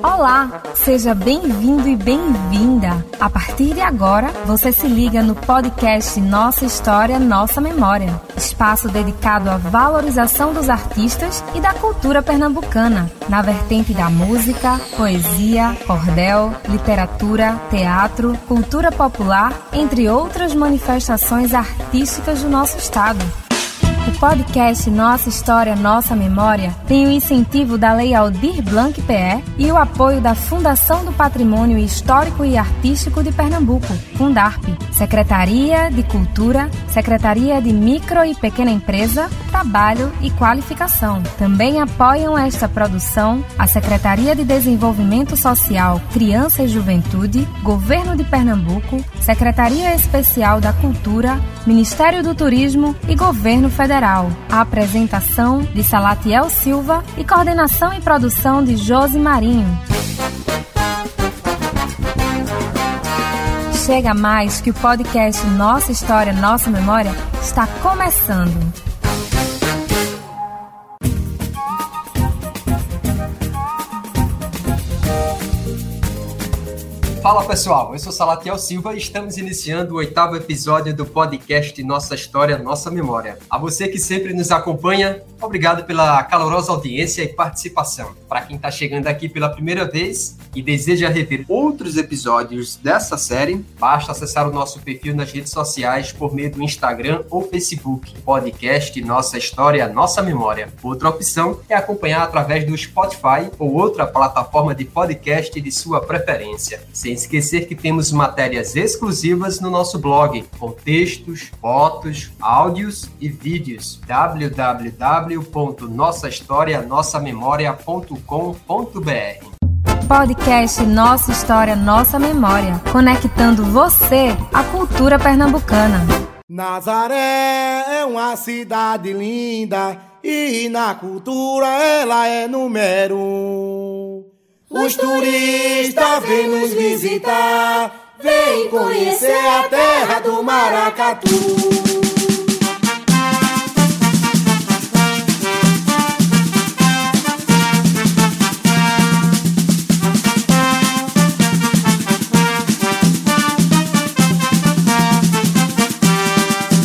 Olá, seja bem-vindo e bem-vinda. A partir de agora, você se liga no podcast Nossa História, Nossa Memória, espaço dedicado à valorização dos artistas e da cultura pernambucana, na vertente da música, poesia, cordel, literatura, teatro, cultura popular, entre outras manifestações artísticas do nosso estado. O podcast Nossa História, Nossa Memória tem o incentivo da Lei Aldir Blanc PE e o apoio da Fundação do Patrimônio Histórico e Artístico de Pernambuco, Fundarp, Secretaria de Cultura, Secretaria de Micro e Pequena Empresa, Trabalho e Qualificação. Também apoiam esta produção a Secretaria de Desenvolvimento Social, Criança e Juventude, Governo de Pernambuco, Secretaria Especial da Cultura, Ministério do Turismo e Governo Federal. A apresentação de Salatiel Silva e coordenação e produção de Josi Marinho. Chega mais que o podcast Nossa História, Nossa Memória está começando. Fala pessoal, eu sou Salatiel Silva e estamos iniciando o oitavo episódio do podcast Nossa História, Nossa Memória. A você que sempre nos acompanha, obrigado pela calorosa audiência e participação. Para quem está chegando aqui pela primeira vez e deseja rever outros episódios dessa série, basta acessar o nosso perfil nas redes sociais por meio do Instagram ou Facebook, podcast Nossa História, Nossa Memória. Outra opção é acompanhar através do Spotify ou outra plataforma de podcast de sua preferência. Sem esquecer que temos matérias exclusivas no nosso blog, com textos, fotos, áudios e vídeos. www.nossahistorianossamemoria.com.br Podcast Nossa História, Nossa Memória, conectando você à cultura pernambucana. Nazaré é uma cidade linda e na cultura ela é número um. Os turistas vêm nos visitar, vêm conhecer a terra do maracatu.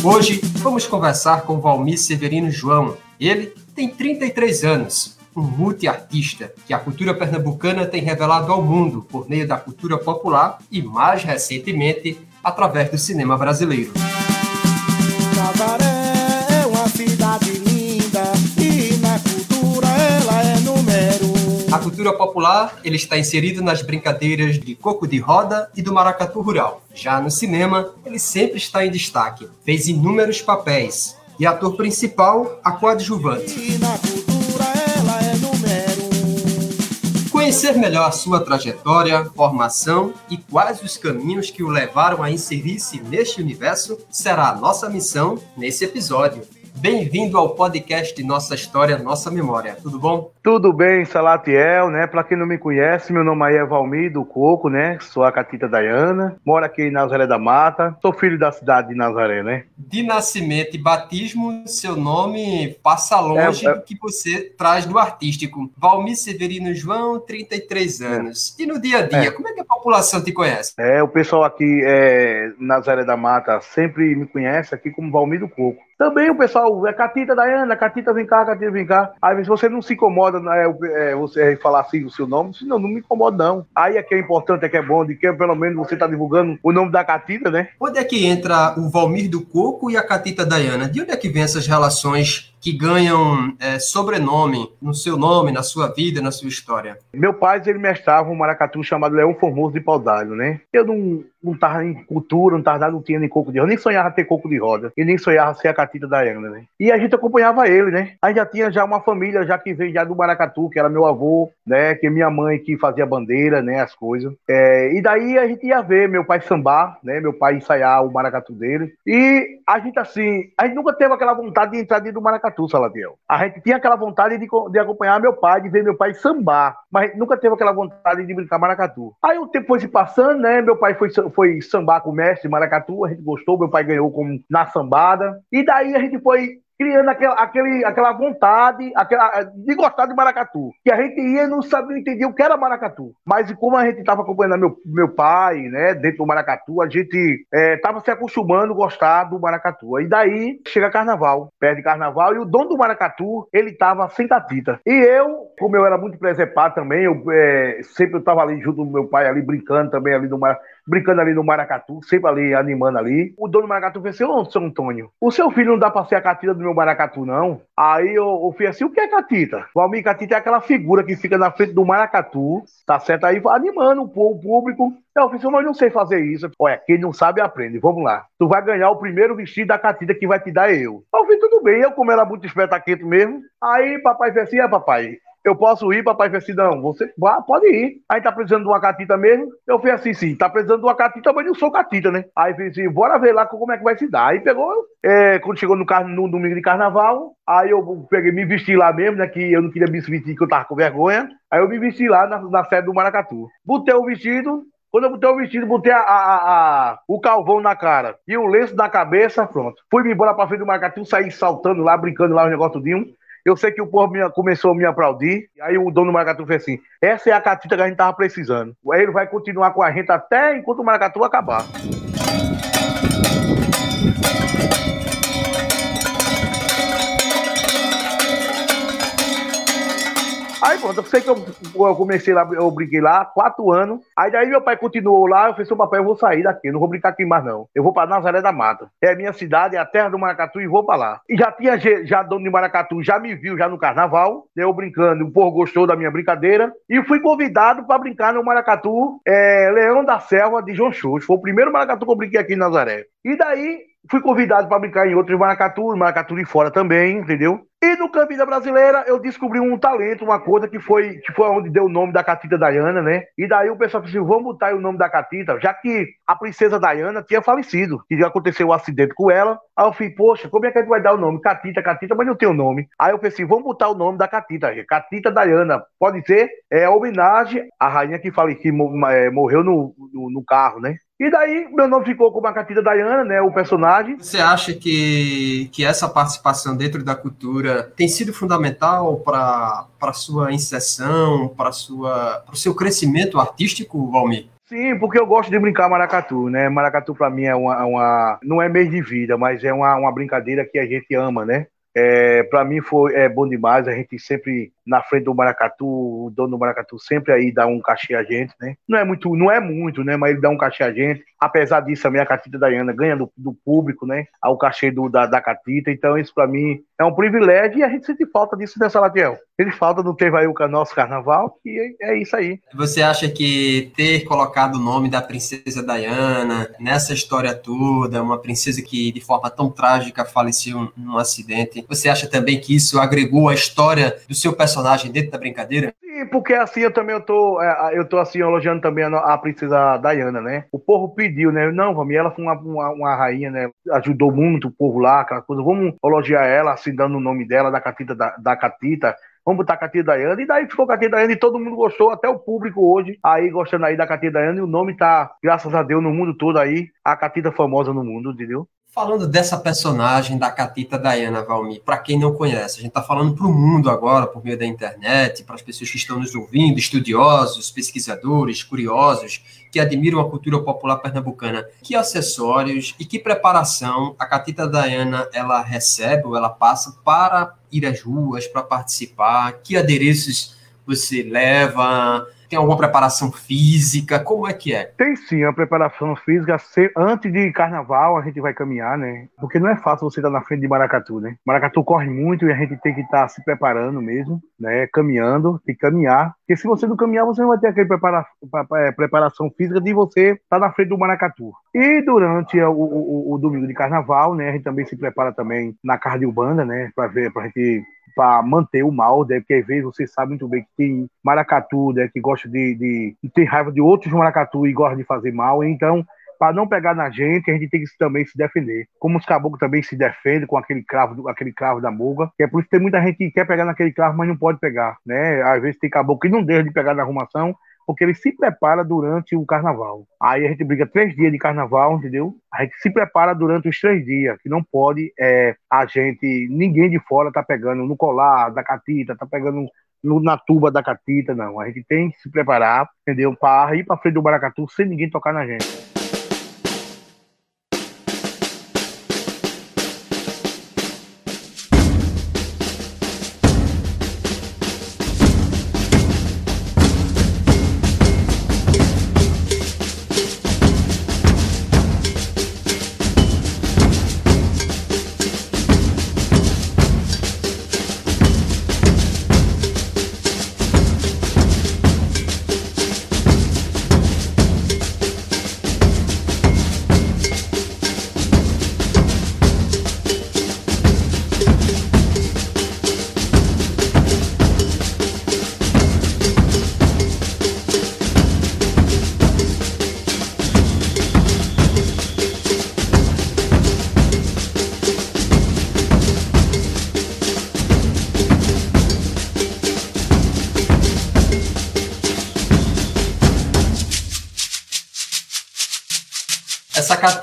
Hoje vamos conversar com Valmir Severino João. Ele tem 33 anos, um multiartista que a cultura pernambucana tem revelado ao mundo por meio da cultura popular e, mais recentemente, através do cinema brasileiro. É uma cidade linda e na cultura ela é número um. A cultura popular ele está inserido nas brincadeiras de coco de roda e do maracatu rural. Já no cinema, ele sempre está em destaque. Fez inúmeros papéis e ator principal, a coadjuvante. E na Conhecer melhor sua trajetória, formação e quais os caminhos que o levaram a inserir-se neste universo será a nossa missão nesse episódio. Bem-vindo ao podcast Nossa História, Nossa Memória. Tudo bom? Tudo bem, Salatiel, né? Pra quem não me conhece, meu nome aí é Valmir do Coco, né? Sou a Catita Dayana, moro aqui em Nazaré da Mata, sou filho da cidade de Nazaré, né? De nascimento e batismo, seu nome passa longe É, é. do que você traz do artístico. Valmir Severino João, 33 anos. E no dia a dia, É. como é que a população te conhece? É, o pessoal aqui é, Nazaré da Mata sempre me conhece aqui como Valmir do Coco. Também o pessoal é Catita Dayana, Catita vem cá, Catita vem cá. Aí se você não se incomoda, né, é, você falar assim o seu nome, senão não me incomoda não. Aí é que é importante, é que é bom, de que pelo menos você tá divulgando o nome da Catita, né? Onde é que entra o Valmir do Coco e a Catita Dayana? De onde é que vem essas relações que ganham é, sobrenome no seu nome, na sua vida, na sua história? Meu pai, ele mestrava um maracatu chamado Leão Formoso de Paudalho, né? Eu não, não tava em cultura, não tava não tinha nem coco de roda, nem sonhava ter coco de roda, e nem sonhava ser a catita da Ana, né? E a gente acompanhava ele, né? A gente já tinha já uma família, já que veio já do maracatu, que era meu avô, né? Que minha mãe que fazia bandeira, né? As coisas. É, e daí a gente ia ver meu pai sambar, né? Meu pai ensaiar o maracatu dele. E a gente, assim, a gente nunca teve aquela vontade de entrar dentro do maracatu, Salatiel. A gente tinha aquela vontade de, de acompanhar meu pai, de ver meu pai sambar, mas nunca teve aquela vontade de brincar maracatu. Aí o tempo foi se passando, né? Meu pai foi, foi sambar com o mestre maracatu, a gente gostou, meu pai ganhou como na sambada. E daí a gente foi criando aquela, aquele, aquela vontade aquela, de gostar de maracatu. Que a gente ia e não sabia, não entendia o que era maracatu. Mas como a gente estava acompanhando meu, meu pai, né, dentro do maracatu, a gente estava é, se acostumando a gostar do maracatu. E daí chega carnaval, perde carnaval, e o dono do maracatu, ele estava sem catita. E eu, como eu era muito presepado também, eu é, sempre estava ali junto do meu pai, ali brincando também ali no maracatu brincando ali no maracatu, sempre ali animando ali. O dono do maracatu fez assim: Ô, seu Antônio, o seu filho não dá pra ser a catita do meu maracatu, não? Aí eu, eu fiz assim: o que é catita? O Almir Catita é aquela figura que fica na frente do maracatu, tá certo? Aí animando o público. Eu fiz, mas não sei fazer isso. Olha, quem não sabe aprende. Vamos lá. Tu vai ganhar o primeiro vestido da catita que vai te dar eu. Eu fiz, tudo bem. Eu, como era muito espetaquento mesmo. Aí papai fez assim: é, papai, eu posso ir, papai fez assim, não, você pode ir. Aí tá precisando de uma catita mesmo? Eu fiz assim, sim, tá precisando de uma catita, mas eu sou catita, né? Aí fez assim, bora ver lá como é que vai se dar. Aí pegou, é, quando chegou no, no domingo de carnaval, aí eu peguei, me vesti lá mesmo, né, que eu não queria me vestir, que eu tava com vergonha. Aí eu me vesti lá na, na sede do Maracatu. Botei o vestido, quando eu botei o vestido, botei a, a, a, o calvão na cara e o lenço na cabeça, pronto. Fui embora pra frente do Maracatu, saí saltando lá, brincando lá, o negócio de um. Eu sei que o povo me, começou a me aplaudir. Aí o dono do Maracatu fez assim: essa é a catita que a gente tava precisando. Aí ele vai continuar com a gente até enquanto o Maracatu acabar. Aí pronto, eu sei que eu, eu, comecei lá, eu brinquei lá, quatro anos. Aí daí meu pai continuou lá, eu falei, seu papai, eu vou sair daqui, não vou brincar aqui mais não. Eu vou para Nazaré da Mata. É a minha cidade, é a terra do Maracatu e vou para lá. E já tinha, já dono de Maracatu, já me viu já no carnaval, né, eu brincando, o povo gostou da minha brincadeira. E fui convidado para brincar no Maracatu é, Leão da Selva de João Xuxa. Foi o primeiro Maracatu que eu brinquei aqui em Nazaré. E daí fui convidado para brincar em outros Maracatu, Maracatu de fora também, entendeu? E no Campina Brasileira eu descobri um talento, uma coisa que foi, que foi onde deu o nome da Catita Diana, né? E daí o pessoal disse: vamos botar o nome da Catita, já que a princesa Diana tinha falecido, que aconteceu um acidente com ela. Aí eu falei, poxa, como é que a gente vai dar o nome? Catita, Catita, mas não tem o nome. Aí eu pensei, vamos botar o nome da Catita, Catita Diana. Pode ser é homenagem à rainha que falei que é, morreu no, no, no carro, né? E daí, meu nome ficou com a Catita Diana, né? O personagem. Você acha que, que essa participação dentro da cultura tem sido fundamental para a sua inserção, para o seu crescimento artístico, Valmir? Sim, porque eu gosto de brincar maracatu, né? Maracatu para mim é uma, uma, não é meio de vida, mas é uma, uma brincadeira que a gente ama, né? É, para mim foi é bom demais, a gente sempre na frente do Maracatu, o dono do Maracatu sempre aí dá um cachê a gente, né? Não é muito, não é muito, né? Mas ele dá um cachê a gente. Apesar disso, a minha catita Daiana ganha do, do público, né? O cachê do, da, da catita. Então, isso para mim é um privilégio e a gente sente falta disso, né, Salatiel? Ele falta, não teve aí o nosso carnaval, e é, é isso aí. Você acha que ter colocado o nome da princesa Diana nessa história toda, uma princesa que de forma tão trágica faleceu num acidente, você acha também que isso agregou a história do seu personagem? Personagem dentro da brincadeira? Sim, porque assim eu também eu tô, é, eu tô assim elogiando também a, a princesa Diana, né? O povo pediu, né? Não, vamos, ela foi uma, uma, uma, rainha, né? Ajudou muito o povo lá, aquela coisa. Vamos elogiar ela, assim, dando o nome dela, da Catita, da, da Catita. Vamos botar a Catita Daiane, e daí ficou Catita Daiane e todo mundo gostou, até o público hoje, aí gostando aí da Catita Daiane, e o nome tá, graças a Deus, no mundo todo aí, a Catita famosa no mundo, entendeu? Falando dessa personagem da Catita Diana Valmi, para quem não conhece, a gente está falando para o mundo agora, por meio da internet, para as pessoas que estão nos ouvindo, estudiosos, pesquisadores, curiosos, que admiram a cultura popular pernambucana. Que acessórios e que preparação a Catita Diana ela recebe ou ela passa para ir às ruas, para participar? Que adereços você leva? Tem alguma preparação física? Como é que é? Tem sim, a preparação física. Antes de carnaval, a gente vai caminhar, né? Porque não é fácil você estar na frente de Maracatu, né? Maracatu corre muito e a gente tem que estar se preparando mesmo, né? Caminhando, tem que caminhar. Porque se você não caminhar, você não vai ter aquela. É, preparação física de você estar na frente do Maracatu. E durante o, o, o domingo de carnaval, né? A gente também se prepara também na cardiobanda, né? Para ver, para gente para manter o mal, né? porque às vezes você sabe muito bem que tem maracatu né? que gosta de, de, de ter raiva de outros maracatu e gosta de fazer mal, então para não pegar na gente, a gente tem que também se defender. Como os caboclos também se defendem com aquele cravo, aquele cravo da muga, que é por isso que tem muita gente que quer pegar naquele cravo, mas não pode pegar, né? Às vezes tem caboclo que não deixa de pegar na arrumação, porque ele se prepara durante o carnaval. Aí a gente briga três dias de carnaval, entendeu? A gente se prepara durante os três dias, que não pode é, a gente, ninguém de fora tá pegando no colar da catita, tá pegando no, na tuba da catita, não. A gente tem que se preparar, entendeu? Para ir para frente do maracatu sem ninguém tocar na gente.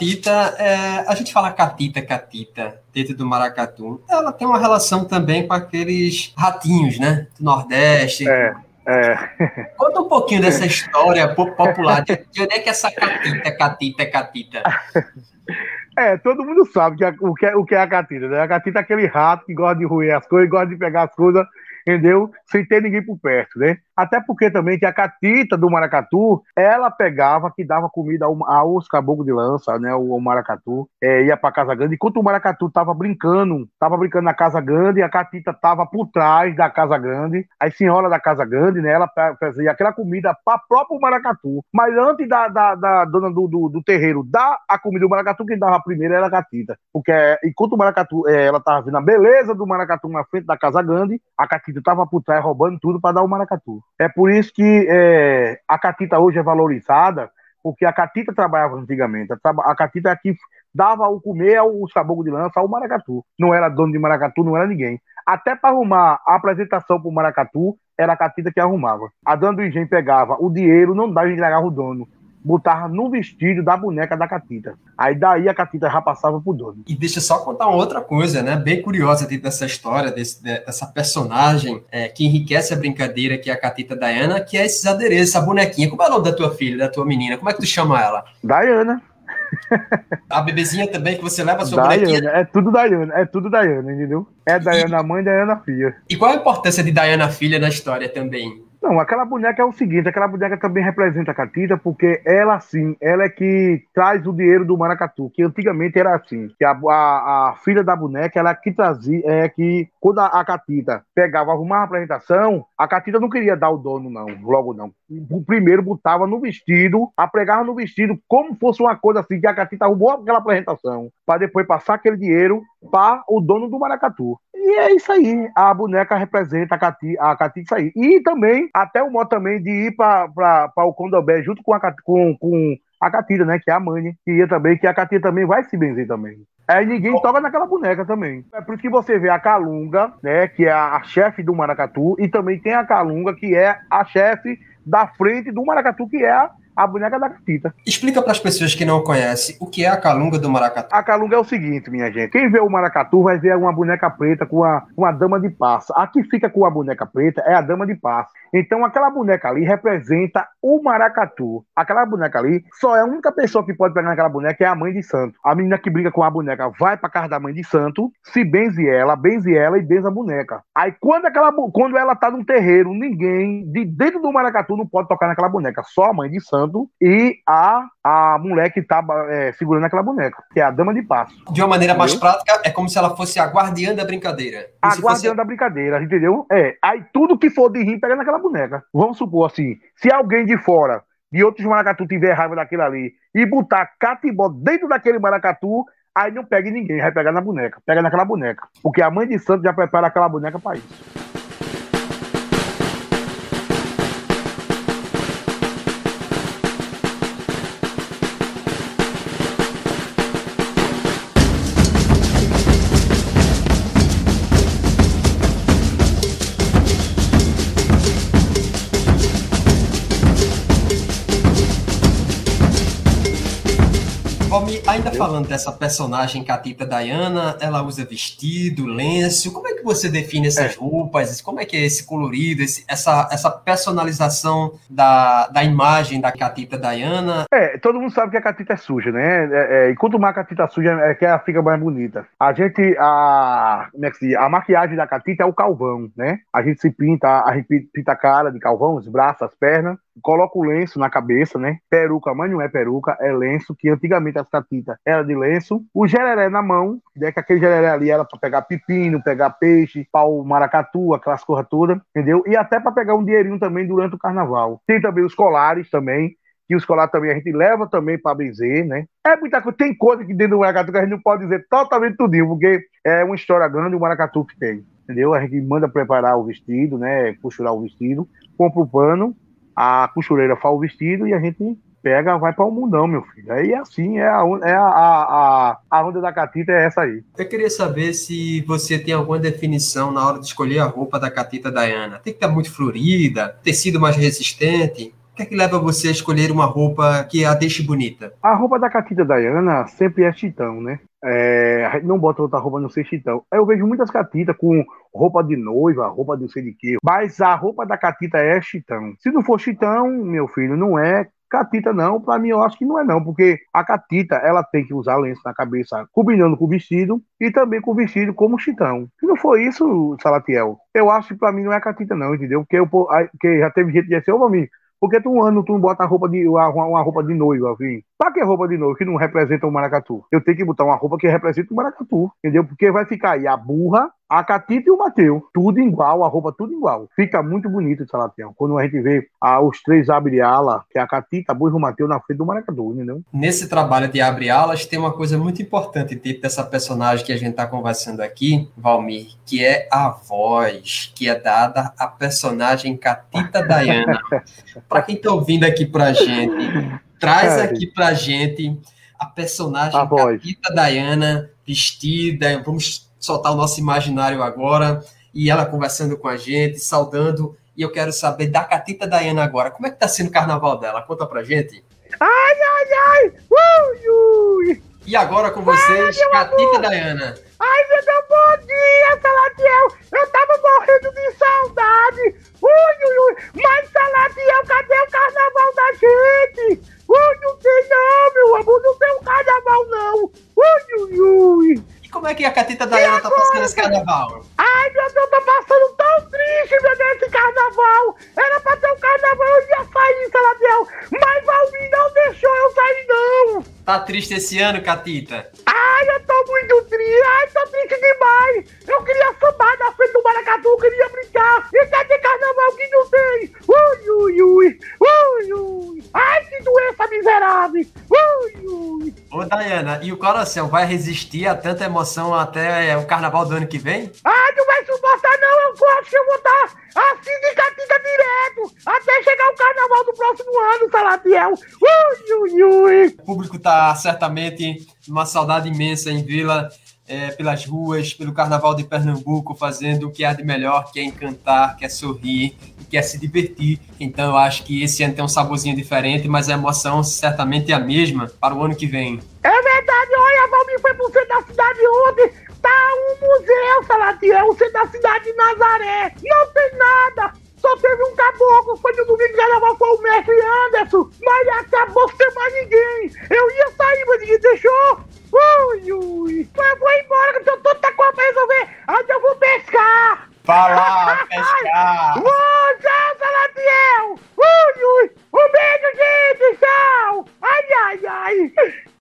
Catita, é, a gente fala catita, catita, dentro do maracatu, ela tem uma relação também com aqueles ratinhos, né? Do Nordeste. É, é. Conta um pouquinho dessa história popular, de, onde é que essa catita, catita, catita? É, todo mundo sabe que o, que é, o que é a catita, né? A catita é aquele rato que gosta de roer as coisas, gosta de pegar as coisas entendeu? Sem ter ninguém por perto, né? Até porque também que a catita do maracatu, ela pegava, que dava comida aos caboclos de lança, né? O, maracatu, é, ia pra Casa Grande, enquanto o maracatu tava brincando, tava brincando na Casa Grande, a catita tava por trás da Casa Grande, a senhora da Casa Grande, né? Ela fazia aquela comida para próprio maracatu, mas antes da, da, da dona do, do, do, terreiro dar a comida do maracatu, quem dava primeiro era a catita, porque enquanto o maracatu, é, ela tava vendo a beleza do maracatu na frente da Casa Grande, a catita tava por trás roubando tudo para dar o maracatu. É por isso que é, a catita hoje é valorizada, porque a catita trabalhava antigamente. A catita é que dava o comer ao caboclo de lança, ao maracatu. Não era dono de maracatu, não era ninguém. Até para arrumar a apresentação para o maracatu, era a catita que arrumava. A dona do engenho pegava o dinheiro, não dava entregava o dono botava no vestido da boneca da Catita. Aí daí a Catita já passava pro dono. E deixa eu só contar uma outra coisa, né? Bem curiosa dentro dessa história, desse, dessa personagem é, que enriquece a brincadeira, que é a Catita Diana, que é esses adereços, a bonequinha. Como é o nome da tua filha, da tua menina? Como é que tu chama ela? Diana. A bebezinha também que você leva a sua Diana, bonequinha? É tudo Diana, é tudo Diana, entendeu? É Diana mãe, Diana filha. E qual a importância de Diana filha na história também? Não, aquela boneca é o seguinte, aquela boneca também representa a Catita, porque ela sim, ela é que traz o dinheiro do maracatu, que antigamente era assim, que a, a, a filha da boneca, ela é que trazia, é que quando a, a Catita pegava, arrumava a apresentação, a Catita não queria dar o dono não, logo não. O primeiro botava no vestido, apregava no vestido como fosse uma coisa assim, que a Catita arrumou aquela apresentação, para depois passar aquele dinheiro para o dono do maracatu. E é isso aí. A boneca representa a Cati, a Cati isso aí. E também, até o modo também de ir para o Condobé junto com a, com, com a Catira, né? Que é a mãe, que ia também, que a Catira também vai se benzer também. Aí ninguém toca naquela boneca também. É por isso que você vê a Calunga, né? Que é a, a chefe do Maracatu, e também tem a Calunga, que é a chefe da frente do Maracatu, que é a a boneca da catita. Explica para as pessoas que não conhecem o que é a calunga do maracatu. A calunga é o seguinte, minha gente. Quem vê o maracatu vai ver uma boneca preta com uma, uma dama de passa. A que fica com a boneca preta é a dama de passa. Então aquela boneca ali representa o maracatu. Aquela boneca ali só é a única pessoa que pode pegar naquela boneca é a mãe de santo. A menina que briga com a boneca vai para casa da mãe de santo, se benze ela, benze ela e benze a boneca. Aí quando aquela quando ela tá num terreiro, ninguém de dentro do maracatu não pode tocar naquela boneca, só a mãe de santo e a, a mulher que tá é, segurando aquela boneca, que é a dama de passo. De uma maneira entendeu? mais prática, é como se ela fosse a guardiã da brincadeira. a guardiã fosse... da brincadeira, entendeu? É. Aí tudo que for de rim pega naquela boneca. Vamos supor assim, se alguém de fora de outros maracatu tiver raiva daquilo ali e botar catibó dentro daquele maracatu, aí não pega ninguém, vai pegar na boneca, pega naquela boneca. Porque a mãe de santo já prepara aquela boneca para isso. Falando dessa personagem Catita Diana, ela usa vestido, lenço. Como é que você define essas é. roupas? Como é que é esse colorido, esse, essa, essa personalização da, da imagem da Catita Diana? É, todo mundo sabe que a Catita é suja, né? É, é, e quanto mais a Catita suja, é que ela fica mais bonita. A gente, a, como é que se diz? a maquiagem da Catita é o calvão, né? A gente se pinta, a gente pinta a cara de calvão, os braços, as pernas, coloca o lenço na cabeça, né? Peruca, mas não é peruca, é lenço, que antigamente as catitas era de lenço. O gereré na mão, né? Que aquele gereré ali era para pegar pepino, pegar peixe, pau maracatu, aquelas coisas todas, entendeu? E até para pegar um dinheirinho também durante o carnaval. Tem também os colares também, que os colares também a gente leva também para benzer, né? É muita coisa, tem coisa que dentro do maracatu que a gente não pode dizer totalmente tudinho, porque é uma história grande o maracatu que tem, entendeu? A gente manda preparar o vestido, né? Costurar o vestido, compra o pano, a costureira faz o vestido e a gente pega, vai para o mundão, meu filho. Aí é assim, é a, é a, a, a onda da catita é essa aí. Eu queria saber se você tem alguma definição na hora de escolher a roupa da catita Diana. Tem que estar muito florida, tecido mais resistente. O que é que leva você a escolher uma roupa que a deixe bonita? A roupa da Catita Diana sempre é chitão, né? É, não bota outra roupa no ser chitão. Eu vejo muitas catitas com roupa de noiva, roupa de não sei de quê. Mas a roupa da catita é chitão. Se não for chitão, meu filho, não é catita não, para mim eu acho que não é não, porque a catita ela tem que usar lenço na cabeça, combinando com o vestido e também com o vestido como chitão. Se não for isso, Salatiel, eu acho que para mim não é catita não, entendeu? Porque, eu, porque já teve gente que disse, ô mim, por que tu um ano tu não bota roupa de, uma, uma roupa de noiva, assim? Pra que roupa de noiva que não representa o maracatu? Eu tenho que botar uma roupa que representa o maracatu, entendeu? Porque vai ficar aí a burra, a Catita e o Mateu, tudo igual, a roupa tudo igual. Fica muito bonito esse Salatiel. Quando a gente vê ah, os três abre-ala, que é a Catita, a Burra e o Mateu na frente do maracatu, entendeu? Nesse trabalho de abre-alas tem uma coisa muito importante dentro dessa personagem que a gente está conversando aqui, Valmir, que é a voz que é dada à personagem Catita Diana. Para quem está ouvindo aqui pra gente, Traz é. aqui pra gente a personagem a Capita Diana vestida. Vamos soltar o nosso imaginário agora. E ela conversando com a gente, saudando. E eu quero saber da Catita Diana agora. Como é que tá sendo o carnaval dela? Conta pra gente. Ai, ai, ai! Ui, ui. E agora com vocês, ai, Catita Diana. Ai, meu Deus, bom dia, Salatiel! Eu tava morrendo de saudade! Ui, ui, ui! Mas, Salatiel, cadê o carnaval da gente? Ui, não tem não, meu amor, não tem um carnaval não. Ui, ui, ui. Como é que a Catita Dayana tá passando esse carnaval? Ai, meu Deus, tô passando tão triste, meu Deus, esse carnaval. Era pra ter um carnaval, eu ia sair, Saladiel. Mas Valmir não deixou eu sair, não. Tá triste esse ano, Catita? Ai, eu tô muito triste. Ai, tô triste demais. Eu queria sambar na frente do Maracatu, eu queria brincar. E cadê carnaval que não tem? Ui, ui, ui. Ui, ui. Ai, que doença miserável. Ui, ui. Ô, Dayana, e o coração vai resistir a tanta emoção até o carnaval do ano que vem? Ai, não vai suportar não. Eu acho que eu vou estar assim de catita direto até chegar o carnaval do próximo ano, Salatiel. Ui, ui, ui. O público tá certamente numa saudade imensa em Vila é, pelas ruas, pelo Carnaval de Pernambuco, fazendo o que há de melhor, que é encantar, que é sorrir, que é se divertir. Então eu acho que esse ano tem um saborzinho diferente, mas a emoção certamente é a mesma para o ano que vem. É verdade, olha, Valmir foi pro centro da cidade ontem, tá um museu, Salatiel, o centro da cidade de Nazaré, não tem nada, só teve um caboclo, foi no domingo carnaval com o mestre Anderson, mas acabou sem mais ninguém. Eu ia sair, mas ninguém deixou. Ui, ui. Eu vou embora, que eu tô tá com a resolver onde eu vou pescar. Lá, pescar. Ui, tchau, Salatiel. Ui, ui. Um beijo, gente, tchau. Ai, ai, ai.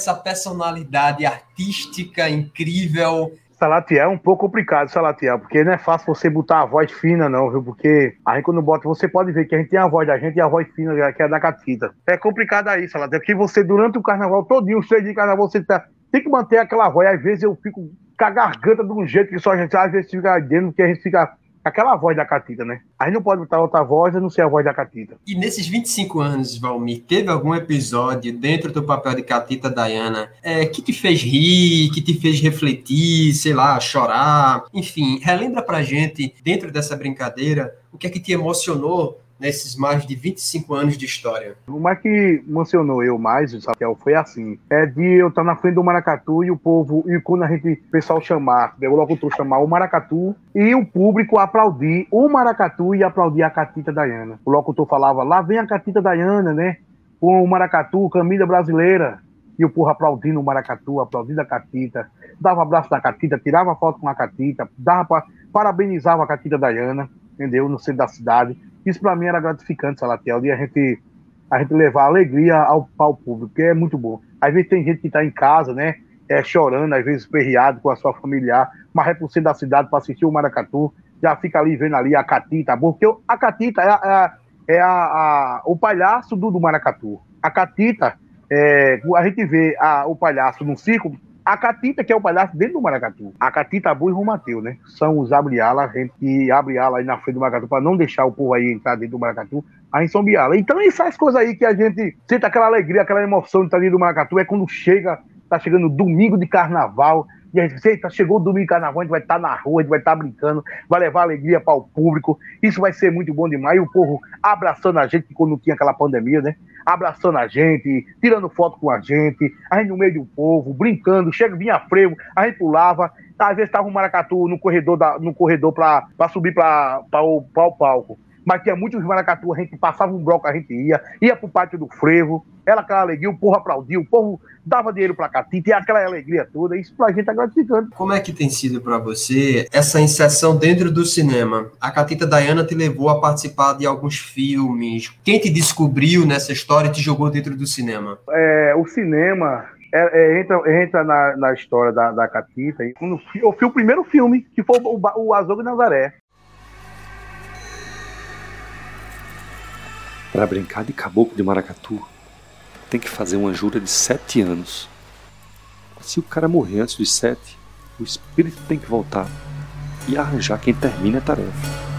Essa personalidade artística incrível Salatiel é um pouco complicado, Salatiel, porque não é fácil você botar a voz fina, não, viu? Porque a gente quando bota, você pode ver que a gente tem a voz da gente e a voz fina, que é da Catita. É complicado aí, Salatiel, porque você, durante o carnaval todinho, três de carnaval, você tá, tem que manter aquela voz. Às vezes eu fico com a garganta de um jeito que só a gente às vezes fica dentro, porque a gente fica aquela voz da Catita, né? A gente não pode botar outra voz a não ser a voz da Catita. E nesses 25 anos, Valmir, teve algum episódio dentro do papel de Catita Dayana é, que te fez rir, que te fez refletir, sei lá, chorar? Enfim, relembra pra gente, dentro dessa brincadeira, o que é que te emocionou nesses mais de 25 anos de história? O mais que mencionou eu mais, Samuel, foi assim: é de eu estar na frente do Maracatu e o povo, e quando a gente, o pessoal chamar, o locutor chamar o Maracatu e o público aplaudir o Maracatu e aplaudir a Catita Dayana. O locutor falava: lá vem a Catita Dayana, né? Com o Maracatu, camisa brasileira. E o povo aplaudindo o Maracatu, aplaudindo a Catita, dava abraço na Catita, tirava foto com a Catita, dava, parabenizava a Catita Dayana, entendeu? No centro da cidade. Isso para mim era gratificante, Salatiel, de a gente, a gente levar alegria ao, ao público, que é muito bom. Às vezes tem gente que está em casa, né, é, chorando, às vezes perreado com a sua familiar, mas é por da cidade para assistir o Maracatu, já fica ali vendo ali a Catita, porque a Catita é, a, é a, a, o palhaço do, do Maracatu. A Catita, é, a gente vê a, o palhaço no circo, a Catita, que é o palhaço dentro do Maracatu. A Catita Abu e Romateu, né? São os abre-ala, a gente que abre ala aí na frente do Maracatu para não deixar o povo aí entrar dentro do Maracatu. A gente são biala. Então, essas coisas aí que a gente sente aquela alegria, aquela emoção de estar dentro do Maracatu é quando chega, tá chegando domingo de carnaval. E a gente, eita, chegou o domingo carnaval, a gente vai estar na rua, a gente vai estar brincando, vai levar alegria para o público. Isso vai ser muito bom demais. E o povo abraçando a gente quando tinha aquela pandemia, né? abraçando a gente, tirando foto com a gente, a gente no meio do povo, brincando, chega, vinha frevo, a gente pulava, às vezes estava um maracatu no corredor, no corredor para subir para o palco. Mas tinha muitos maracatu, a gente passava um bloco, a gente ia, ia pro pátio do frevo, era aquela alegria, o povo aplaudia, o povo dava dinheiro pra Catita, e aquela alegria toda, isso pra gente é gratificante. Como é que tem sido para você essa inserção dentro do cinema? A Catita Dayana te levou a participar de alguns filmes. Quem te descobriu nessa história e te jogou dentro do cinema? É, o cinema, é, é, entra, entra na, na, história da, da Catita. Eu fui o primeiro filme, que foi o, o, o Azul de Nazaré. Para brincar de caboclo de maracatu, tem que fazer uma jura de sete anos. Se o cara morrer antes dos sete, o espírito tem que voltar e arranjar quem termine a tarefa.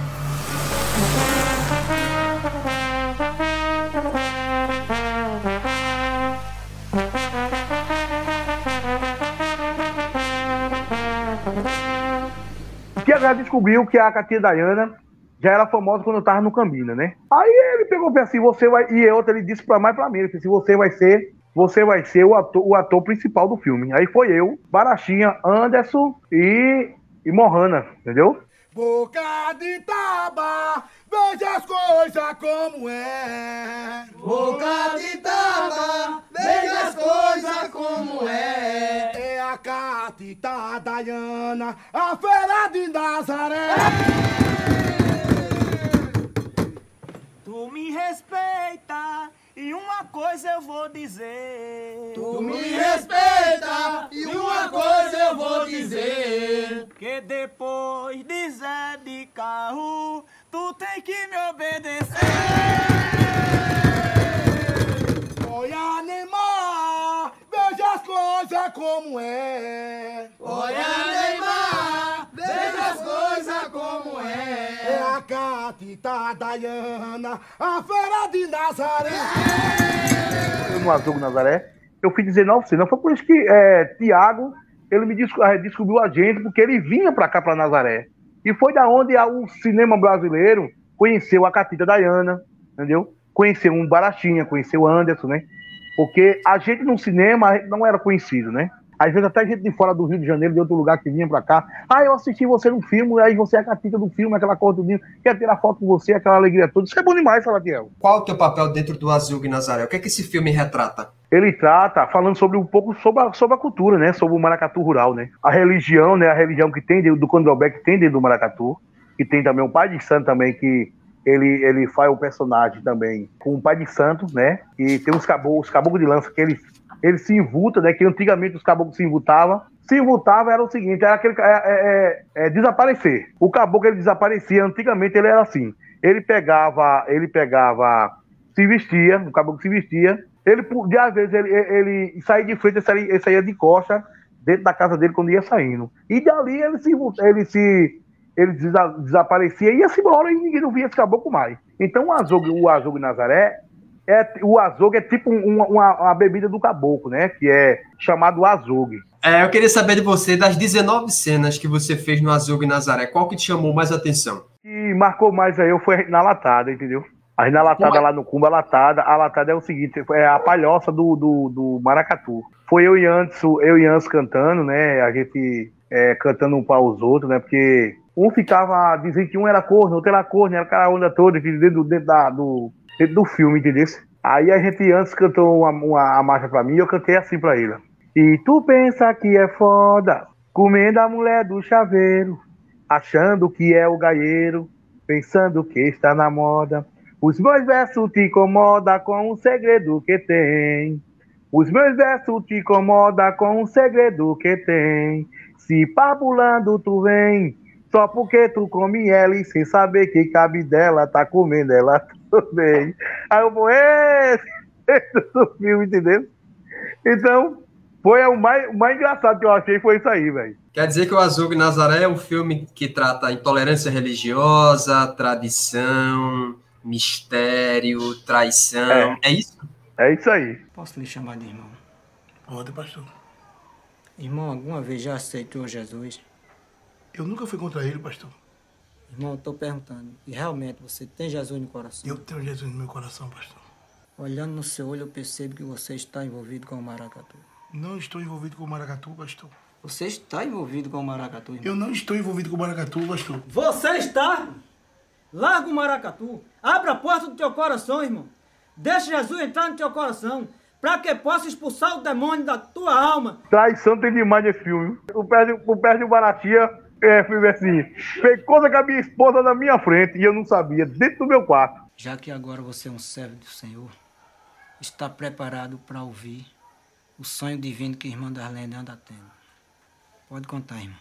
descobriu que a Catia Dayana já era famosa quando eu tava no Cambina, né? Aí ele pegou assim, você vai. E outra, ele disse pra mais pra mim, ele disse, você vai ser. Você vai ser o ator, o ator principal do filme. Aí foi eu, Barachinha, Anderson e, e Mohana, entendeu? Boca de taba, veja as coisas como é. Boca de taba, veja as coisas como é. É a Catita Dayana, a feira de Nazaré. Tu me respeita e uma coisa eu vou dizer. Tu me respeita e uma coisa eu vou dizer. Que depois de Zé de carro, tu tem que me obedecer. Olha, Neymar, veja as coisas como é. Olha, Neymar, veja as coisas como é. É a Catita Dayana, a feira de Nazaré. no Azul Nazaré, eu fui 19 não Foi por isso que é, Tiago, ele me eh, descobriu a gente, porque ele vinha pra cá, pra Nazaré. E foi da onde a- o cinema brasileiro conheceu a Catita Dayana, entendeu? Conheceu um Barachinha, conheceu o Anderson, né? Porque a gente no cinema não era conhecido, né? Às vezes até gente de fora do Rio de Janeiro, de outro lugar que vinha pra cá. Ah, eu assisti você no filme, aí você é a Catita do filme, aquela cor do ninho, quer tirar foto com você, aquela alegria toda. Isso é bom demais, Salatiel. Qual o teu papel dentro do Azul Nazaré? O que é que esse filme retrata? ele trata falando sobre um pouco sobre a, sobre a cultura, né? Sobre o maracatu rural, né? A religião, né? A religião que tem dentro do candomblé, que tem dentro do maracatu, que tem também o pai de santo também que ele, ele faz o personagem também com o pai de santo, né? E tem os caboclos, os caboclos de lança que ele ele se envuta, né? Que antigamente os caboclos se envutavam Se voltava era o seguinte, era aquele é, é, é, desaparecer. O caboclo ele desaparecia, antigamente ele era assim. Ele pegava, ele pegava, se vestia, o caboclo se vestia, ele, de às vezes, ele, ele saía de frente, ele saía, ele saía de costa dentro da casa dele quando ia saindo. E dali ele se, ele se ele desa, desaparecia e ia-se embora e ninguém não via esse caboclo mais. Então o azougue, o azougue Nazaré, é, o azougue é tipo uma, uma, uma, bebida do caboclo, né? Que é chamado azougue. É, eu queria saber de você, das 19 cenas que você fez no Azougue Nazaré, qual que te chamou mais atenção? E marcou mais aí, eu fui na latada, entendeu? Aí na latada lá no Cumba, a latada, a latada é o seguinte, é a palhoça do, do, do Maracatu. Foi eu e Anso, eu e Anso cantando, né? A gente é, cantando um para os outros, né? Porque um ficava dizendo que um era corno, outro era corno, era aquela onda toda dentro, dentro, da, do, dentro do filme, entendeu? Aí a gente antes cantou uma, uma, uma marcha pra mim e eu cantei assim pra ele. E tu pensa que é foda, comendo a mulher do chaveiro, achando que é o gaieiro, pensando que está na moda. Os meus versos te incomoda com um segredo que tem. Os meus versos te incomoda com um segredo que tem. Se pabulando tu vem, só porque tu come ela e sem saber que cabe dela, tá comendo ela também. Aí eu vou, esse do filme, entendeu? Então, foi o mais, o mais engraçado que eu achei foi isso aí, velho. Quer dizer que o Azul Nazaré é um filme que trata intolerância religiosa, tradição, mistério, traição. É, é isso? É isso aí. Posso lhe chamar de irmão? Pode, pastor. Irmão, alguma vez já aceitou Jesus? Eu nunca fui contra ele, pastor. Irmão, estou perguntando. E realmente você tem Jesus no coração? Eu tenho Jesus no meu coração, pastor. Olhando no seu olho, eu percebo que você está envolvido com o maracatu. Não estou envolvido com o maracatu, pastor. Você está envolvido com o maracatu, irmão? Eu não estou envolvido com o maracatu, pastor. Você está? Larga o maracatu. Abra a porta do teu coração, irmão. Deixa Jesus entrar no teu coração. Para que possa expulsar o demônio da tua alma. Traição tem demais nesse filme. O pé de, o pé de Baratia é, filme assim. Fez coisa com a minha esposa na minha frente e eu não sabia, dentro do meu quarto. Já que agora você é um servo do Senhor, está preparado para ouvir o sonho divino que a irmã Darlene anda tendo. Pode contar, irmã.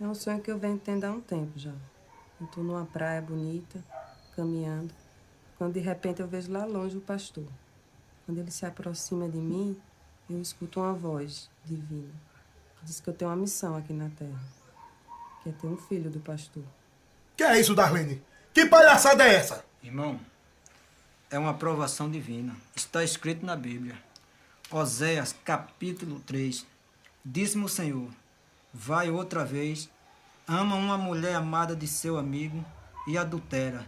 É um sonho que eu venho tendo há um tempo já. Eu estou numa praia bonita, caminhando, quando de repente eu vejo lá longe o pastor. Quando ele se aproxima de mim, eu escuto uma voz divina que diz que eu tenho uma missão aqui na terra, que é ter um filho do pastor. Que é isso, Darlene? Que palhaçada é essa? Irmão, é uma aprovação divina. Está escrito na Bíblia. Oséias, capítulo 3. Disse-me o Senhor: Vai outra vez, ama uma mulher amada de seu amigo e adultera,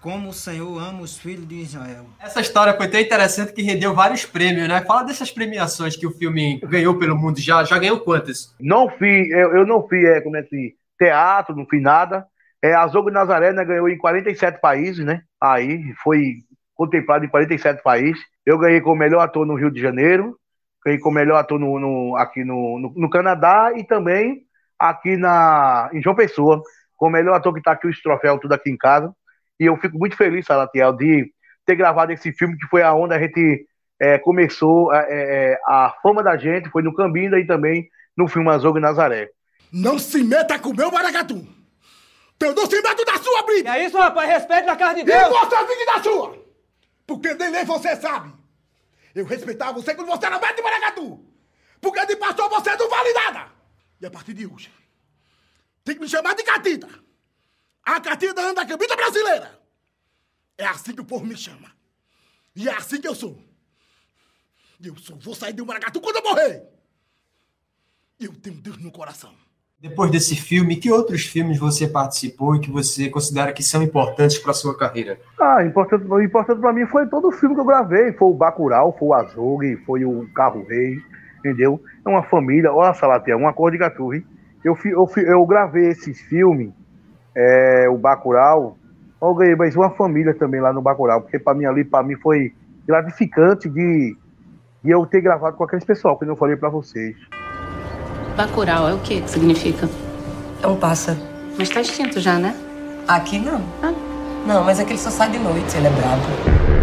como o Senhor ama os filhos de Israel. Essa história foi tão interessante que rendeu vários prêmios, né? Fala dessas premiações que o filme ganhou pelo mundo já. Já ganhou quantas? Não fiz, eu, eu não fiz, é, como é que teatro, não fiz nada. É, a Zogo Nazaré né, ganhou em 47 países, né? Aí foi contemplado em 47 países. Eu ganhei como melhor ator no Rio de Janeiro, ganhei como melhor ator no, no aqui no, no, no, Canadá e também aqui na, em João Pessoa, como melhor ator que está aqui o troféu tudo aqui em casa. E eu fico muito feliz, Salatiel, de ter gravado esse filme, que foi aonde a gente é, começou é, é, a fama da gente, foi no Cambinda e também no filme Azogue Nazaré. Não se meta com o meu maracatu! Eu não se meto da sua briga! É isso, rapaz, respeite a casa de Deus! E você fique da sua! Porque nem nem você sabe. Eu respeitava você quando você era médico de maracatu. Porque de pastor você não vale nada. E a partir de hoje, tem que me chamar de Catita. A Catita anda a camisa brasileira. É assim que o povo me chama. E é assim que eu sou. Eu só vou sair do maracatu quando eu morrer. Eu tenho Deus no coração. Depois desse filme, que outros filmes você participou e que você considera que são importantes para sua carreira? Ah, importante, importante para mim foi todo o filme que eu gravei. Foi o Bacurau, foi o Azul, foi o Carro Rei, entendeu? É uma família, olha Salaté, uma cor de gaturri. Eu, eu, eu gravei esses filmes, é, o Bacurau, eu ganhei mais uma família também lá no Bacurau, porque para mim ali, para mim foi gratificante de, de eu ter gravado com aqueles pessoal, que eu falei para vocês. Bacurau é o que que significa? É um pássaro. Mas tá extinto já, né? Aqui não. Ah. Não, mas é que ele só sai de noite, ele é bravo.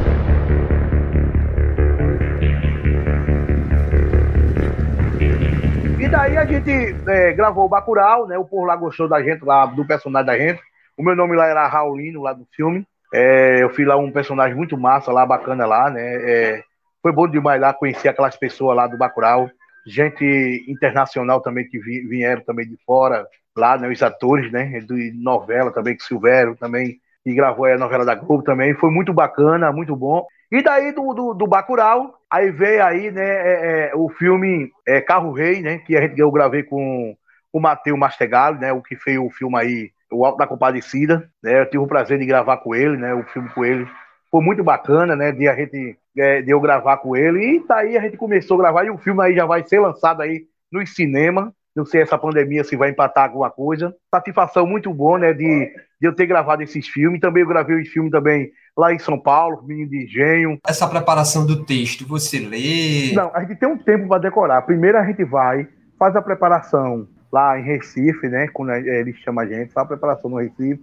E daí a gente é, gravou o Bacurau, né? O povo lá gostou da gente, lá, do personagem da gente. O meu nome lá era Raulino, lá do filme. É, eu fiz lá um personagem muito massa lá, bacana lá, né? É, foi bom demais lá conhecer aquelas pessoas lá do Bacurau. Gente internacional também que vi, vieram também de fora, lá, né? Os atores, né? De novela também, que Silvério também, que gravou a novela da Globo também. Foi muito bacana, muito bom. E daí do, do, do Bacurau, aí veio aí, né, é, é, o filme é, Carro Rei, né, que a gente, eu gravei com o Matheus Mastegali, né, o que fez o filme aí, O Alto da Compadecida, né, eu tive o prazer de gravar com ele, né, o filme com ele. Foi muito bacana, né, de a gente, é, de eu gravar com ele, e daí a gente começou a gravar, e o filme aí já vai ser lançado aí no cinema, não sei essa pandemia se vai empatar alguma coisa. Satisfação muito boa, né, de, de eu ter gravado esses filmes. Também eu gravei os filmes também lá em São Paulo, Menino de Engenho. Essa preparação do texto, você lê? Não, a gente tem um tempo para decorar. Primeiro a gente vai, faz a preparação lá em Recife, né, quando ele chama a gente, faz a preparação no Recife.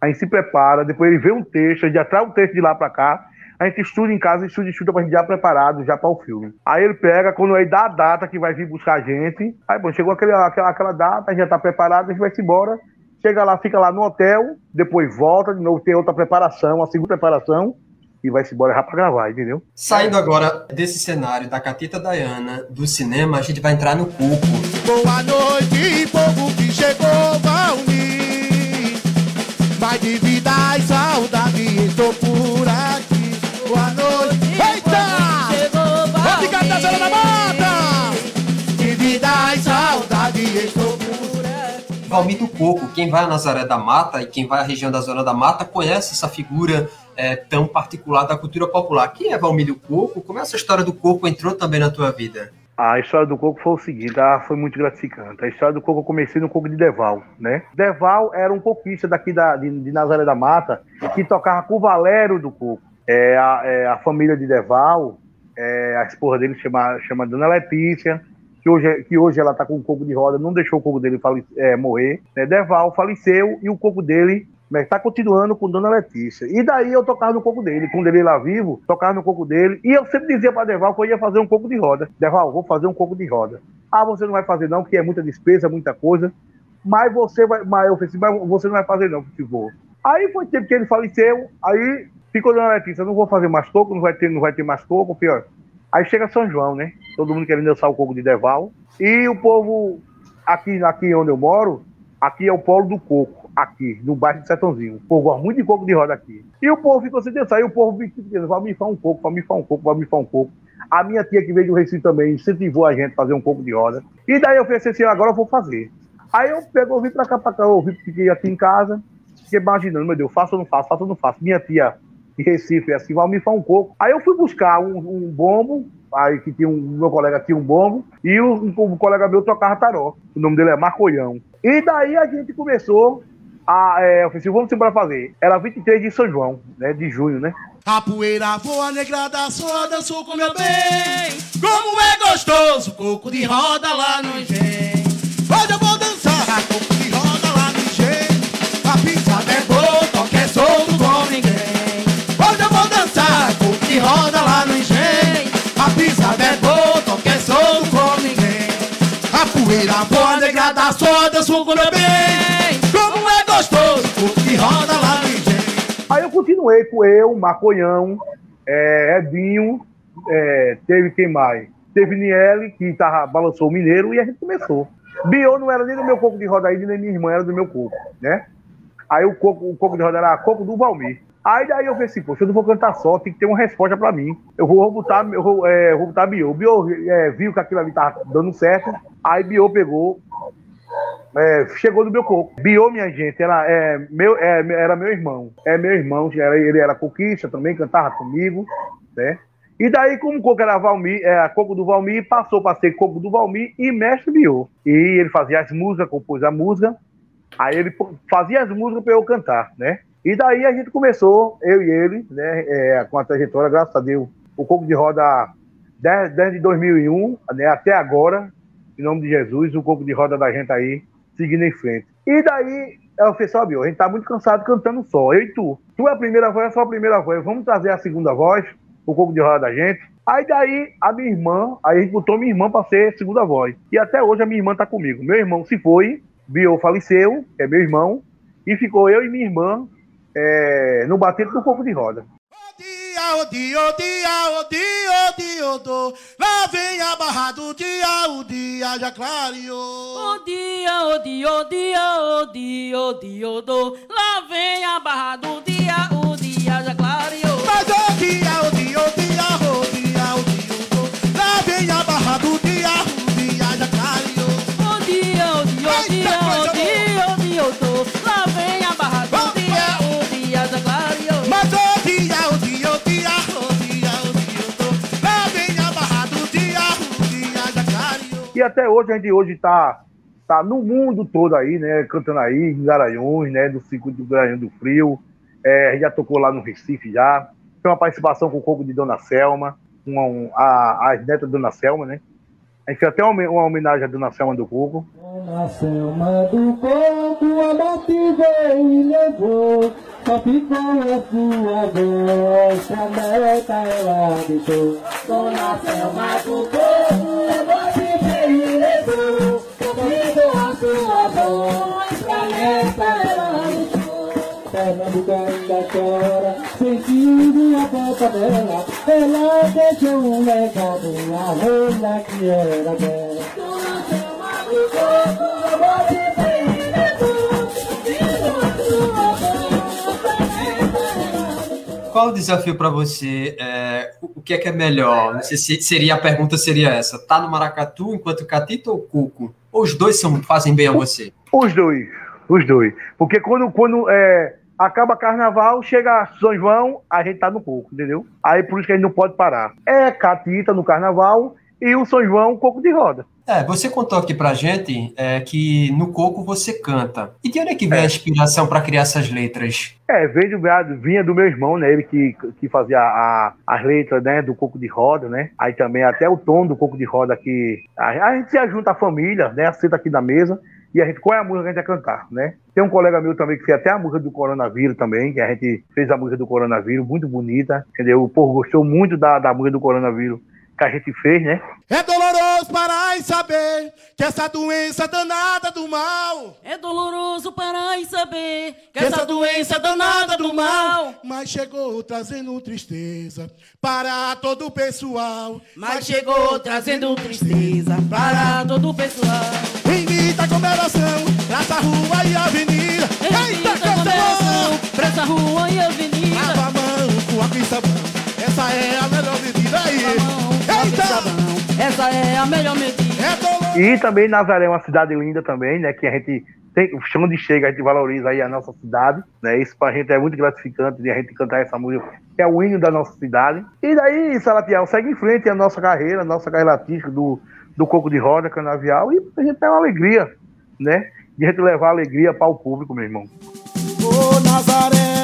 A gente se prepara, depois ele vê um texto, a gente já traz o texto de lá para cá, a gente estuda em casa, estuda e estuda pra gente já preparado, já para o filme. Aí ele pega, quando ele dá a data que vai vir buscar a gente, aí, bom, chegou aquele, aquela, aquela data, a gente já tá preparado, a gente vai se embora, chega lá, fica lá no hotel, depois volta, de novo tem outra preparação, a segunda preparação, e vai se embora já pra gravar, entendeu? Saindo agora desse cenário da Catita Dayana, do cinema, a gente vai entrar no corpo. Boa noite, povo que chegou. Vai de vida e saudade, estou por Valmir do Coco, quem vai a Nazaré da Mata e quem vai à região da Zona da Mata conhece essa figura é, tão particular da cultura popular. Quem é Valmir do Coco? Como essa história do Coco entrou também na tua vida? A história do coco foi o seguinte, ah, foi muito gratificante. A história do coco eu comecei no coco de Deval, né? Deval era um coquista daqui da, de, de Nazaré da Mata que tocava com o Valério do Coco. É, a, é, a família de Deval, é, a esposa dele chama, chama Dona Letícia, que hoje, que hoje ela tá com o coco de roda, não deixou o coco dele fale, é, morrer. Né? Deval faleceu e o coco dele mas tá continuando com Dona Letícia. E daí eu tocava no coco dele. Quando ele lá vivo, tocava no coco dele. E eu sempre dizia pra Deval que eu ia fazer um coco de roda. Deval, vou fazer um coco de roda. Ah, você não vai fazer não, porque é muita despesa, muita coisa. Mas você vai. Mas eu falei assim, mas você não vai fazer não, por favor. Aí foi tempo que ele faleceu, aí ficou Dona Letícia, não vou fazer mais coco, não vai ter, não vai ter mais coco, pior. Aí chega São João, né? Todo mundo querendo dançar o coco de Deval. E o povo, aqui, aqui onde eu moro, aqui é o polo do coco aqui, no bairro de Sertãozinho. O povo gosta muito de coco de roda aqui. E o povo ficou sem pensar, e o povo dizendo, vai me falar um coco, vai me falar um coco, vai me falar um coco. A minha tia que veio do Recife também incentivou a gente a fazer um coco de roda. E daí eu pensei assim, agora eu vou fazer. Aí eu pego, vim pra cá, pra cá, eu fiquei aqui em casa, fiquei imaginando, meu Deus, faço ou não faço, faço ou não faço. Minha tia de Recife, assim, vai me falar um coco. Aí eu fui buscar um, um bombo, aí que tinha um, meu colega tinha um bombo, e o, um, um colega meu tocava taró. O nome dele é Marcoião. E daí a gente começou a, é, eu falei assim, vamos embora fazer. Era 23 de São João, né? De junho, né? A poeira voa, negra da sua, dançou com meu bem. Como é gostoso, coco de roda lá no engenho. Hoje eu vou dançar, coco de roda lá no engenho. A pisada é boa, toque é solto como ninguém. A poeira voa, negra da sua, dançou com meu bem. Como é gostoso, coco de roda lá no engenho. Aí eu continuei com eu, Maconhão, é, Edinho, é, teve quem mais? Teve Niele, que tava, balançou o mineiro, e a gente começou. Biô não era nem do meu coco de ainda, nem minha irmã era do meu coco, né? Aí o coco, o coco de roda era coco do Valmir. Aí daí eu assim, poxa, eu não vou cantar só, tem que ter uma resposta pra mim. Eu vou, botar, eu vou, é, vou botar Biô. Biô é, viu que aquilo ali tava dando certo, aí Biô pegou, é, chegou no meu coco. Biô, minha gente, era, é, meu, é, era meu irmão. É meu irmão, era, ele era coquista também, cantava comigo, né? E daí, como o coco era Valmir, é, coco do Valmir, passou para ser coco do Valmir e mestre Biô. E ele fazia as músicas, compôs a música, aí ele fazia as músicas para eu cantar, né? E daí a gente começou, eu e ele, né, é, com a trajetória, graças a Deus, o Coco de Roda desde, desde 2001 né, até agora, em nome de Jesus, o Coco de Roda da gente aí, seguindo em frente. E daí, eu falei, sabe, a gente tá muito cansado cantando só, eu e tu. Tu é a primeira voz, eu a primeira voz, vamos trazer a segunda voz, o Coco de Roda da gente. Aí daí a minha irmã, aí a gente botou minha irmã pra ser segunda voz. E até hoje a minha irmã tá comigo. Meu irmão se foi, Bio faleceu, é meu irmão, e ficou eu e minha irmã é, no batente do corpo de roda. dia, o dia, o dia, o dia, o dia, o do. Lá vem a barra do dia, o dia já clareou. O dia, o dia, o dia, o dia, o dia, o do. Lá vem a barra do dia, E até hoje a gente hoje tá, tá no mundo todo aí, né? Cantando aí em Garanhuns, né? Do circuito do Garanhuns do Frio. É, já tocou lá no Recife já. Tem uma participação com o coco de Dona Selma, com um, a, as netas da Dona Selma, né? A gente fez até uma, uma homenagem à Dona Selma do Coco. Na selma do corpo, a morte veio e levou. Só ficou a sua voz, pra neta ela deixou. Dona Selma do corpo, a morte Só ficou a sua voz, pra neta ela. Pernambuco ainda chora, sentindo a volta dela. Ela deixou um legado, a rola que era dela. Qual o desafio para você? É, o que é que é melhor? Não sei se seria a pergunta seria essa. Tá no Maracatu enquanto Catita ou Cuco? Ou os dois são, fazem bem a você? Os dois, os dois. Porque quando, quando é, acaba carnaval, chega São João, a gente tá no coco, entendeu? Aí por isso que a gente não pode parar. É Catita no carnaval e o São João, coco de roda. É, você contou aqui pra gente é, que no Coco você canta. E de onde é que vem a inspiração para criar essas letras? É, veio do, vinha do meu irmão, né? Ele que, que fazia a, as letras né, do coco de roda, né? Aí também até o tom do coco de roda que. A, a gente se junta a família, né? Senta aqui na mesa e a gente, qual é a música que a gente vai cantar, né? Tem um colega meu também que fez até a música do coronavírus também, que a gente fez a música do coronavírus, muito bonita, entendeu? O povo gostou muito da, da música do coronavírus que a gente fez, né? É doloroso parar e saber que essa doença danada do mal. É doloroso parar e saber que essa doença danada do mal. Mas chegou trazendo tristeza para todo o pessoal. Mas chegou trazendo tristeza para todo o pessoal. Invita aglomeração, praça, rua e avenida. Eita, aglomeração, praça, rua e avenida. Lava a mão com água e sabão. Essa é a melhor medida aí. Eita! É a melhor medida. E também Nazaré é uma cidade linda também, né? Que a gente tem, o chão de chega, a gente valoriza aí a nossa cidade, né? Isso pra gente é muito gratificante de a gente cantar essa música, que é o hino da nossa cidade. E daí, Salatiel, segue em frente a nossa carreira, a nossa carreira artística do, do Coco de Roda, Canavial, e a gente tem uma alegria, né? De a gente levar alegria para o público, meu irmão. Ô Nazaré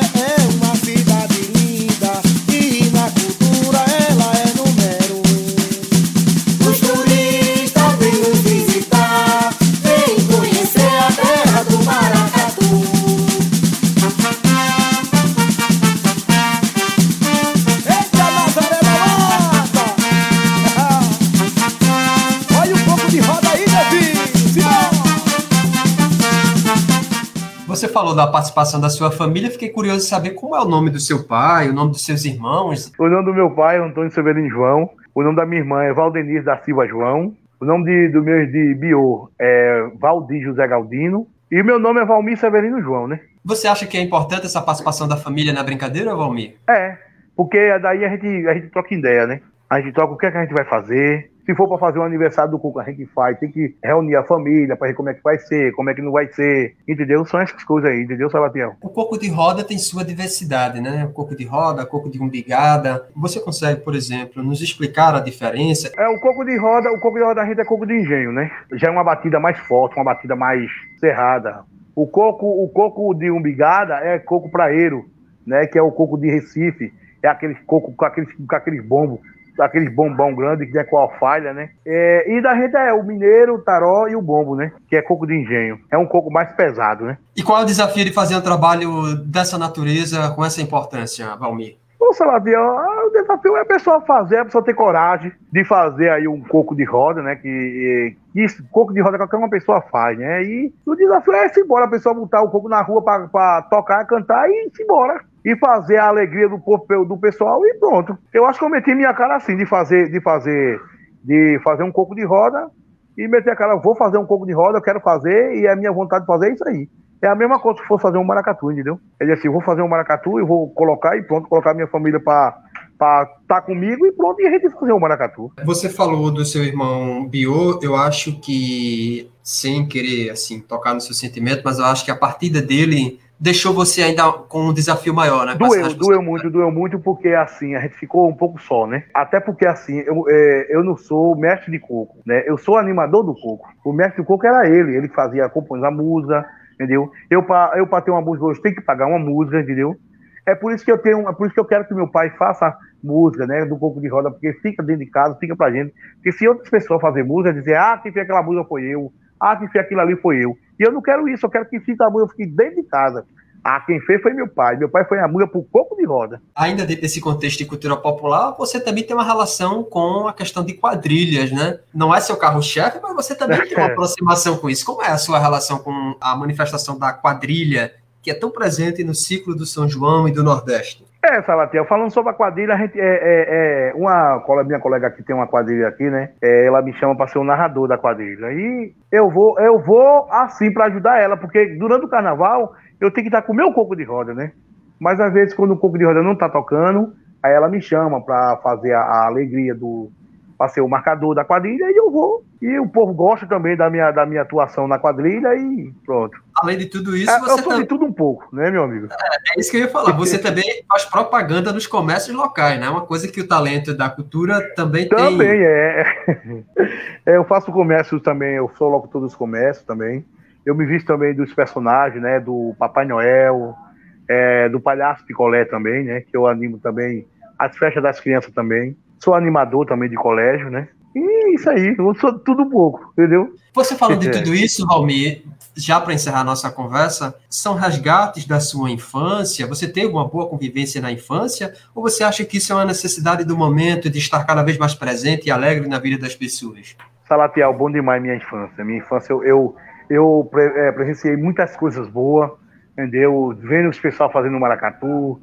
Você falou da participação da sua família, fiquei curioso de saber como é o nome do seu pai, o nome dos seus irmãos. O nome do meu pai é Antônio Severino João. O nome da minha irmã é Valdenise da Silva João. O nome de, do meu de bio é Valdir José Galdino. E o meu nome é Valmir Severino João, né? Você acha que é importante essa participação da família na brincadeira, Valmir? É, porque daí a gente, a gente troca ideia, né? A gente troca o que, é que a gente vai fazer. Se for para fazer um aniversário do Cuco, a gente faz. Tem que reunir a família para ver como é que vai ser, como é que não vai ser. Entendeu? São essas coisas aí, entendeu, Salatiel? O coco de roda tem sua diversidade, né? O coco de roda, coco de umbigada. Você consegue, por exemplo, nos explicar a diferença? É, o coco de roda, o coco de roda da gente é coco de engenho, né? Já é uma batida mais forte, uma batida mais cerrada. O coco, o coco de umbigada é coco praeiro, né? Que é o coco de Recife. É aquele coco com aqueles, com aqueles bombos, aqueles bombão grande que é com alfalha, né? É, e da gente é o mineiro, o taró e o bombo, né? Que é coco de engenho. É um coco mais pesado, né? E qual é o desafio de fazer um trabalho dessa natureza com essa importância, Valmir? Ô, Salatiel, o desafio é a pessoa fazer, a pessoa ter coragem de fazer aí um coco de roda, né? Que, que isso, coco de roda qualquer uma pessoa faz, né? E o desafio é se embora, a pessoa botar o coco na rua para tocar, cantar e se embora. E fazer a alegria do povo, do pessoal e pronto. Eu acho que eu meti minha cara assim, de fazer, de fazer, de fazer um coco de roda e meter a cara, vou fazer um coco de roda, eu quero fazer, e a minha vontade de fazer é isso aí. É a mesma coisa se for fazer um maracatu, entendeu? Ele assim, vou fazer um maracatu e vou colocar e pronto, colocar minha família para estar tá comigo e pronto, e a gente fazer um maracatu. Você falou do seu irmão Bio, eu acho que, sem querer, assim, tocar no seu sentimento, mas eu acho que a partida dele deixou você ainda com um desafio maior, né? Doeu, doeu muito, doeu muito, porque assim, a gente ficou um pouco só, né? Até porque assim, eu, é, eu não sou mestre de coco, né? Eu sou animador do coco. O mestre do coco era ele, ele fazia, compõe a música, entendeu? Eu, para eu, pra ter uma música hoje, tenho que pagar uma música, entendeu? É por isso que eu tenho, é por isso que eu quero que meu pai faça música, né, do coco de roda, porque fica dentro de casa, fica pra gente. Porque se outras pessoas fazem música, dizer, ah, quem fez aquela música foi eu, ah, quem fez aquilo ali foi eu. E eu não quero isso, eu quero que fique a música fique dentro de casa. Ah, quem fez foi meu pai. Meu pai foi a música pro coco de roda. Ainda dentro desse contexto de cultura popular, você também tem uma relação com a questão de quadrilhas, né? Não é seu carro-chefe, mas você também tem uma aproximação com isso. Como é a sua relação com a manifestação da quadrilha, que é tão presente no ciclo do São João e do Nordeste? É, Salatiel, falando sobre a quadrilha, a gente, é, é, é uma minha colega aqui tem uma quadrilha aqui, né? É, ela me chama para ser o narrador da quadrilha. E eu vou, eu vou assim para ajudar ela, porque durante o carnaval eu tenho que estar com o meu coco de roda, né? Mas às vezes, quando o coco de roda não está tocando, aí ela me chama para fazer a, a, alegria do. Para ser o marcador da quadrilha e eu vou. E o povo gosta também da minha, da minha atuação na quadrilha e pronto. Além de tudo isso, é, você. Eu sou de tudo um pouco, né, meu amigo? É, é isso que eu ia falar. Você também faz propaganda nos comércios locais, né? Uma coisa que o talento da cultura também, também tem. Também, é. é. Eu faço comércio também, eu sou locutor dos comércios também. Eu me visto também dos personagens, né? Do Papai Noel, é, do Palhaço Picolé também, né? Que eu animo também as festas das crianças também. Sou animador também de colégio, né? E isso aí, eu sou tudo pouco, entendeu? Você falando de tudo isso, Valmir, já para encerrar nossa conversa, são resgates da sua infância? Você teve uma boa convivência na infância? Ou você acha que isso é uma necessidade do momento de estar cada vez mais presente e alegre na vida das pessoas? Salatiel, bom demais minha infância. Minha infância eu, eu eu é, presenciei muitas coisas boas, entendeu? Vendo os pessoal fazendo maracatu,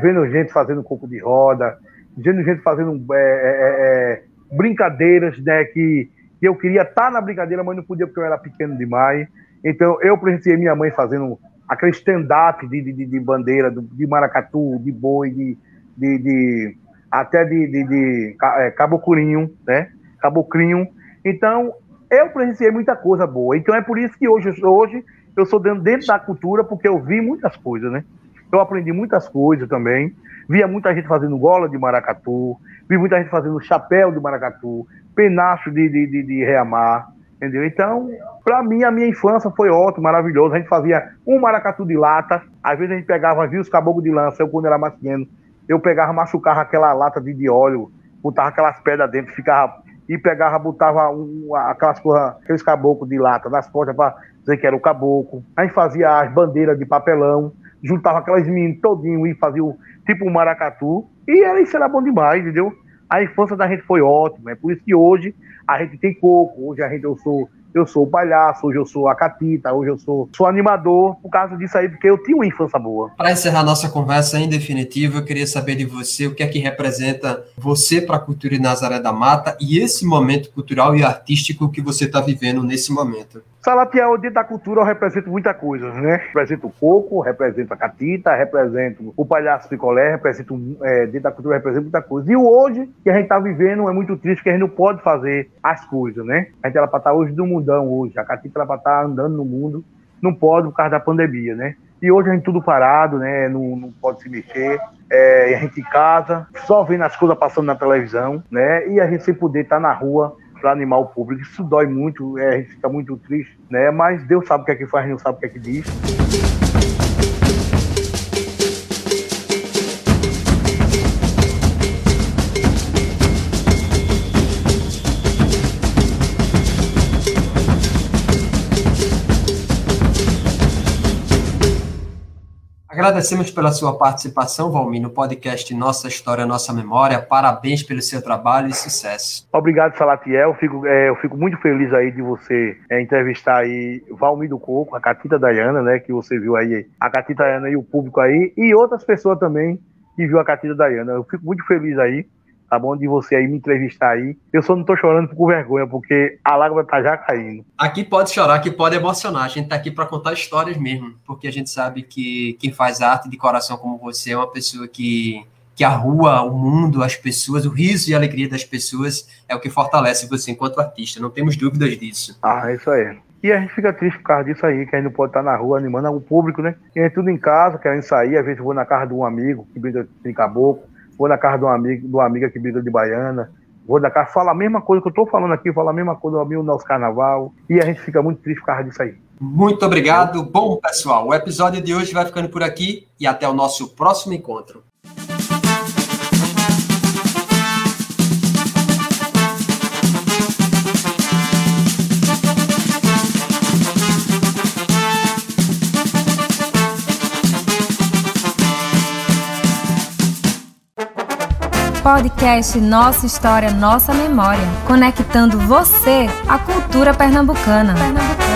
vendo gente fazendo coco de roda, gente fazendo é, é, é, brincadeiras, né? Que, que eu queria estar na brincadeira, mas não podia porque eu era pequeno demais. Então eu presenciei minha mãe fazendo aquele stand-up de, de, de, bandeira, de maracatu, de boi, de, de, de até de, de, de é, cabocrinho, né? Cabocrinho. Então, eu presenciei muita coisa boa. Então é por isso que hoje, hoje eu sou dentro, dentro da cultura, porque eu vi muitas coisas, né? Eu aprendi muitas coisas também. Via muita gente fazendo gola de maracatu, vi muita gente fazendo chapéu de maracatu, penacho de, de, de, de reamar, entendeu? Então, para mim, a minha infância foi ótima, maravilhosa. A gente fazia um maracatu de lata, às vezes a gente pegava, via os caboclos de lança, eu quando era mais pequeno, eu pegava, machucava aquela lata de, de óleo, botava aquelas pedras dentro, ficava e pegava, botava um, aquelas porra, aqueles caboclos de lata nas portas para dizer que era o caboclo. A gente fazia as bandeiras de papelão, juntava aquelas meninas todinho e fazia o, tipo um maracatu. E era, isso era bom demais, entendeu? A infância da gente foi ótima. É por isso que hoje a gente tem coco, hoje a gente eu sou eu sou o palhaço, hoje eu sou a catita, hoje eu sou, sou animador, por causa disso aí, porque eu tinha uma infância boa. Para encerrar nossa conversa, em definitivo, eu queria saber de você o que é que representa você para a cultura de Nazaré da Mata e esse momento cultural e artístico que você está vivendo nesse momento. Salatiel, dentro da cultura, eu represento muita coisa, né? Represento o coco, represento a catita, represento o palhaço picolé, represento, é, dentro da cultura, represento muita coisa. E o hoje que a gente está vivendo é muito triste, que a gente não pode fazer as coisas, né? A gente era para estar tá hoje no mundão hoje, a catita era para estar tá andando no mundo, não pode por causa da pandemia, né? E hoje a gente tudo parado, né? Não, não pode se mexer. É, a gente em casa, só vendo as coisas passando na televisão, né? E a gente sem poder estar tá na rua para animar o público. Isso dói muito, é, a gente fica muito triste, né? Mas Deus sabe o que é que faz, não sabe o que é que diz. Agradecemos pela sua participação, Valmir, no podcast Nossa História, Nossa Memória. Parabéns pelo seu trabalho e sucesso. Obrigado, Salatiel. Eu fico, é, eu fico muito feliz aí de você é, entrevistar aí Valmir do Coco, a Catita Dayana, né? Que você viu aí, a Catita Dayana e o público aí, e outras pessoas também que viu a Catita Dayana. Eu fico muito feliz aí tá bom? De você aí me entrevistar aí. Eu só não tô chorando por vergonha, porque a lágrima tá já caindo. Aqui pode chorar, aqui pode emocionar. A gente tá aqui para contar histórias mesmo, porque a gente sabe que quem faz arte de coração como você é uma pessoa que que a rua, o mundo, as pessoas, o riso e a alegria das pessoas é o que fortalece você enquanto artista. Não temos dúvidas disso. Ah, isso aí. E a gente fica triste por causa disso aí, que a gente não pode estar na rua animando o público, né? E a gente tudo em casa, querendo sair, às vezes eu vou na casa de um amigo que brinca de caboclo, vou na casa de um amigo, uma amiga que briga de baiana, vou na casa, fala a mesma coisa que eu estou falando aqui, fala a mesma coisa do nosso carnaval, e a gente fica muito triste por causa disso aí. Muito obrigado. Bom, pessoal, o episódio de hoje vai ficando por aqui e até o nosso próximo encontro. Podcast Nossa História, Nossa Memória, conectando você à cultura pernambucana. pernambucana.